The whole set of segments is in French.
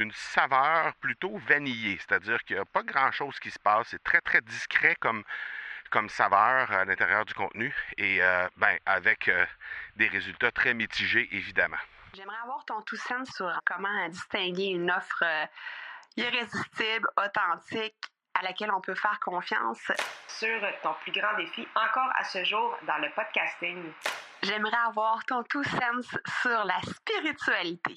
une saveur plutôt vanillée, c'est-à-dire qu'il n'y a pas grand-chose qui se passe, c'est très très discret comme, comme saveur à l'intérieur du contenu et euh, ben, avec euh, des résultats très mitigés évidemment. J'aimerais avoir ton tout sens sur comment distinguer une offre euh, irrésistible, authentique, à laquelle on peut faire confiance. Sur ton plus grand défi encore à ce jour dans le podcasting. J'aimerais avoir ton tout sens sur la spiritualité.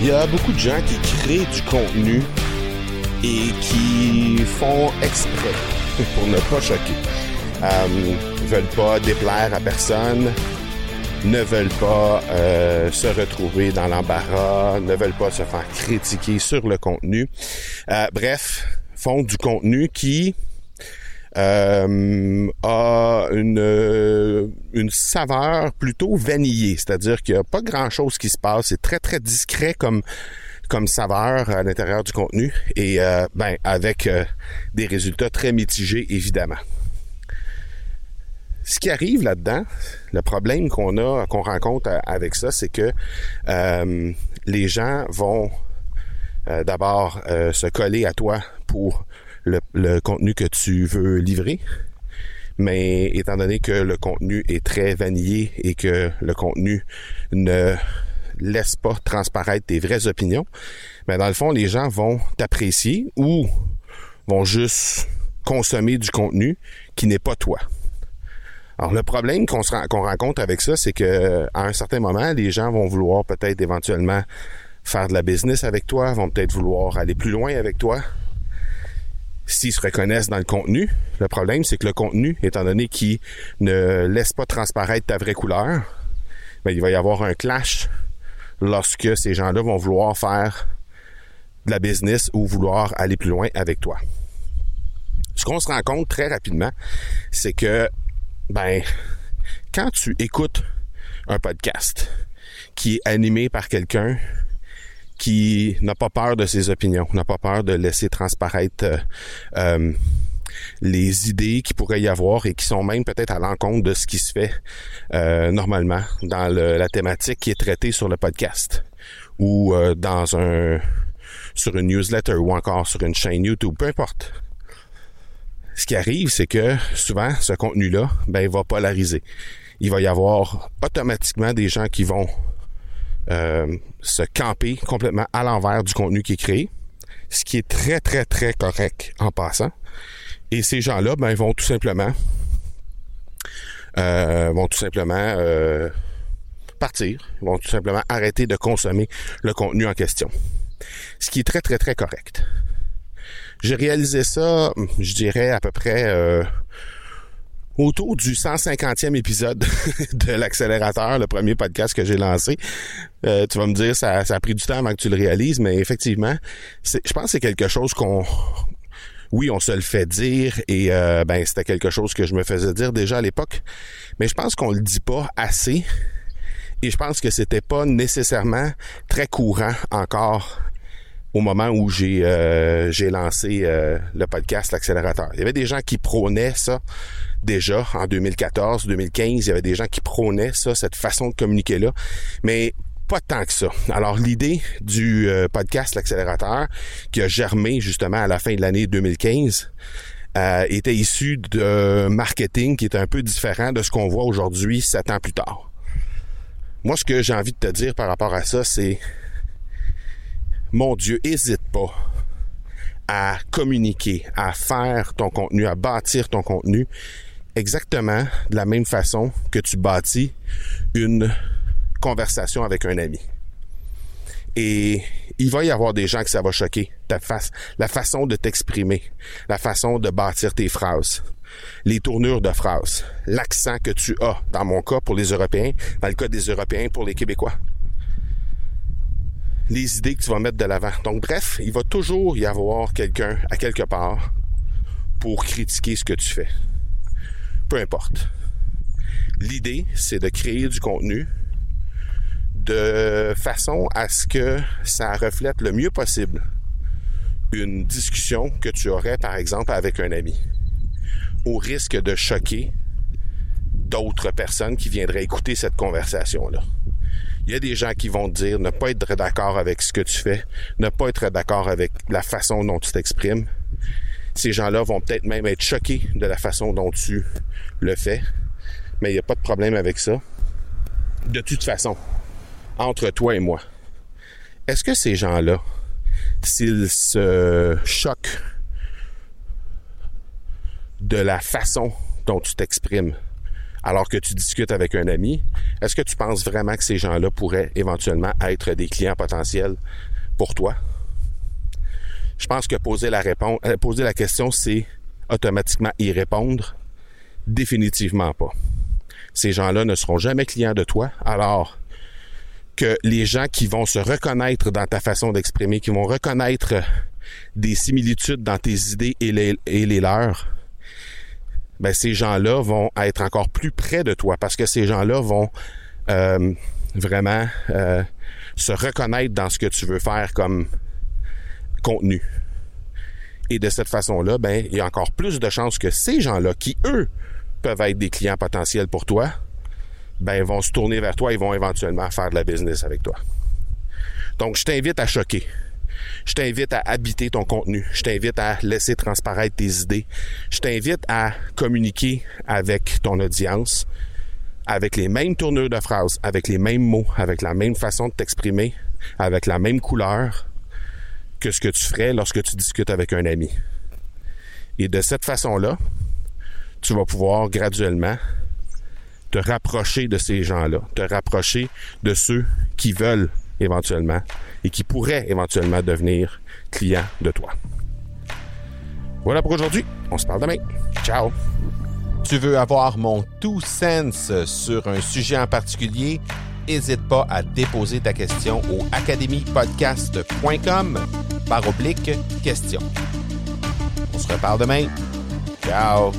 Il y a beaucoup de gens qui créent du contenu et qui font exprès pour ne pas choquer. Euh, veulent pas déplaire à personne, ne veulent pas euh, se retrouver dans l'embarras, ne veulent pas se faire critiquer sur le contenu. Euh, bref, font du contenu qui euh, a une, une saveur plutôt vanillée, c'est-à-dire qu'il n'y a pas grand-chose qui se passe, c'est très très discret comme comme saveur à l'intérieur du contenu et euh, ben avec euh, des résultats très mitigés évidemment. Ce qui arrive là-dedans, le problème qu'on a, qu'on rencontre avec ça, c'est que euh, les gens vont d'abord se coller à toi pour le, contenu que tu veux livrer. Mais étant donné que le contenu est très vanillé et que le contenu ne laisse pas transparaître tes vraies opinions, mais dans le fond, les gens vont t'apprécier ou vont juste consommer du contenu qui n'est pas toi. Alors le problème qu'on qu'on rencontre avec ça, c'est que à un certain moment, les gens vont vouloir peut-être éventuellement faire de la business avec toi, vont peut-être vouloir aller plus loin avec toi. S'ils se reconnaissent dans le contenu, le problème c'est que le contenu, étant donné qu'il ne laisse pas transparaître ta vraie couleur, ben, il va y avoir un clash lorsque ces gens-là vont vouloir faire de la business ou vouloir aller plus loin avec toi. Ce qu'on se rend compte très rapidement, c'est que, ben, quand tu écoutes un podcast qui est animé par quelqu'un qui n'a pas peur de ses opinions, n'a pas peur de laisser transparaître euh, euh les idées qui pourrait y avoir et qui sont même peut-être à l'encontre de ce qui se fait euh, normalement dans le, la thématique qui est traitée sur le podcast ou euh, dans un sur une newsletter ou encore sur une chaîne YouTube, peu importe. Ce qui arrive, c'est que souvent ce contenu-là, ben, il va polariser. Il va y avoir automatiquement des gens qui vont se camper complètement à l'envers du contenu qui est créé, ce qui est très très très correct en passant. Et ces gens-là, ben, vont tout simplement euh, vont tout simplement euh, partir, vont tout simplement arrêter de consommer le contenu en question. Ce qui est très, très, très correct. J'ai réalisé ça, je dirais, à peu près euh, autour du 150e épisode de l'accélérateur, le premier podcast que j'ai lancé. Euh, tu vas me dire, ça, ça a pris du temps avant que tu le réalises, mais effectivement, je pense que c'est quelque chose qu'on oui, on se le fait dire et euh, ben c'était quelque chose que je me faisais dire déjà à l'époque, mais je pense qu'on le dit pas assez et je pense que c'était pas nécessairement très courant encore au moment où j'ai euh, j'ai lancé euh, le podcast l'accélérateur. Il y avait des gens qui prônaient ça déjà en 2014, 2015, il y avait des gens qui prônaient ça cette façon de communiquer là, mais pas tant que ça. Alors l'idée du euh, podcast L'accélérateur, qui a germé justement à la fin de l'année 2015, euh, était issue de marketing qui est un peu différent de ce qu'on voit aujourd'hui, sept ans plus tard. Moi, ce que j'ai envie de te dire par rapport à ça, c'est mon Dieu, hésite pas à communiquer, à faire ton contenu, à bâtir ton contenu exactement de la même façon que tu bâtis une conversation avec un ami. Et il va y avoir des gens que ça va choquer, ta la façon de t'exprimer, la façon de bâtir tes phrases, les tournures de phrases, l'accent que tu as, dans mon cas pour les Européens, dans le cas des Européens pour les Québécois. Les idées que tu vas mettre de l'avant. Donc bref, il va toujours y avoir quelqu'un à quelque part pour critiquer ce que tu fais. Peu importe. L'idée, c'est de créer du contenu de façon à ce que ça reflète le mieux possible une discussion que tu aurais, par exemple, avec un ami, au risque de choquer d'autres personnes qui viendraient écouter cette conversation-là. Il y a des gens qui vont te dire ne pas être d'accord avec ce que tu fais, ne pas être d'accord avec la façon dont tu t'exprimes. Ces gens-là vont peut-être même être choqués de la façon dont tu le fais, mais il n'y a pas de problème avec ça. De toute façon, entre toi et moi, est-ce que ces gens-là, s'ils se choquent de la façon dont tu t'exprimes alors que tu discutes avec un ami, est-ce que tu penses vraiment que ces gens-là pourraient éventuellement être des clients potentiels pour toi? Je pense que poser la réponse, euh, poser la question, c'est automatiquement y répondre. Définitivement pas. Ces gens-là ne seront jamais clients de toi, alors que les gens qui vont se reconnaître dans ta façon d'exprimer, qui vont reconnaître des similitudes dans tes idées et les leurs, ben ces gens-là vont être encore plus près de toi parce que ces gens-là vont euh, vraiment euh, se reconnaître dans ce que tu veux faire comme contenu. Et de cette façon-là, ben il y a encore plus de chances que ces gens-là, qui eux peuvent être des clients potentiels pour toi, ben, vont se tourner vers toi, ils vont éventuellement faire de la business avec toi. Donc, je t'invite à choquer. Je t'invite à habiter ton contenu. Je t'invite à laisser transparaître tes idées. Je t'invite à communiquer avec ton audience avec les mêmes tournures de phrases, avec les mêmes mots, avec la même façon de t'exprimer, avec la même couleur que ce que tu ferais lorsque tu discutes avec un ami. Et de cette façon-là, tu vas pouvoir graduellement te rapprocher de ces gens-là, te rapprocher de ceux qui veulent éventuellement et qui pourraient éventuellement devenir clients de toi. Voilà pour aujourd'hui. On se parle demain. Ciao. Tu veux avoir mon tout sens sur un sujet en particulier? N'hésite pas à déposer ta question au academypodcast.com par oblique question. On se reparle demain. Ciao.